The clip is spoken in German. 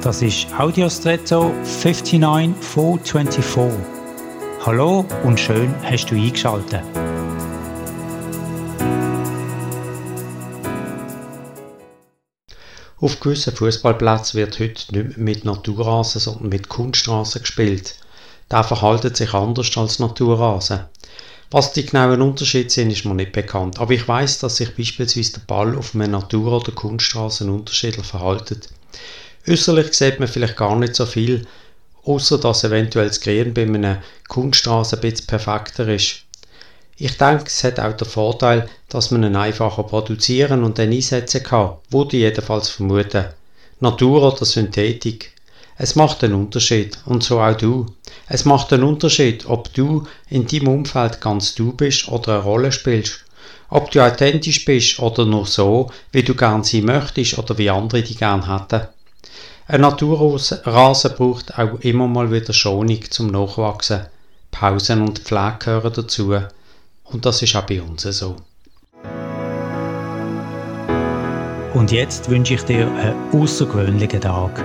Das ist Audiostretto 59424. Hallo und schön hast du eingeschaltet. Auf gewissen Fußballplätzen wird heute nicht mehr mit Naturrasen, sondern mit Kunstrasen gespielt. Der verhaltet sich anders als Naturrasen. Was die genauen Unterschiede sind, ist mir nicht bekannt, aber ich weiß, dass sich beispielsweise der Ball auf einem Natur- oder Kunststraßen unterschiedlich verhaltet. Äußerlich sieht man vielleicht gar nicht so viel, außer dass eventuell das Grün bei einem Kunststraße ein bisschen perfekter ist. Ich denke, es hat auch den Vorteil, dass man ihn einfacher produzieren und dann einsetzen kann, würde ich jedenfalls vermuten. Natur oder Synthetik. Es macht einen Unterschied und so auch du. Es macht einen Unterschied, ob du in deinem Umfeld ganz du bist oder eine Rolle spielst. Ob du authentisch bist oder nur so, wie du gern sein möchtest oder wie andere dich gern hätten. Ein Naturrasen braucht auch immer mal wieder Schonung zum Nachwachsen. Pausen und Pflege gehören dazu. Und das ist auch bei uns so. Und jetzt wünsche ich dir einen außergewöhnlichen Tag.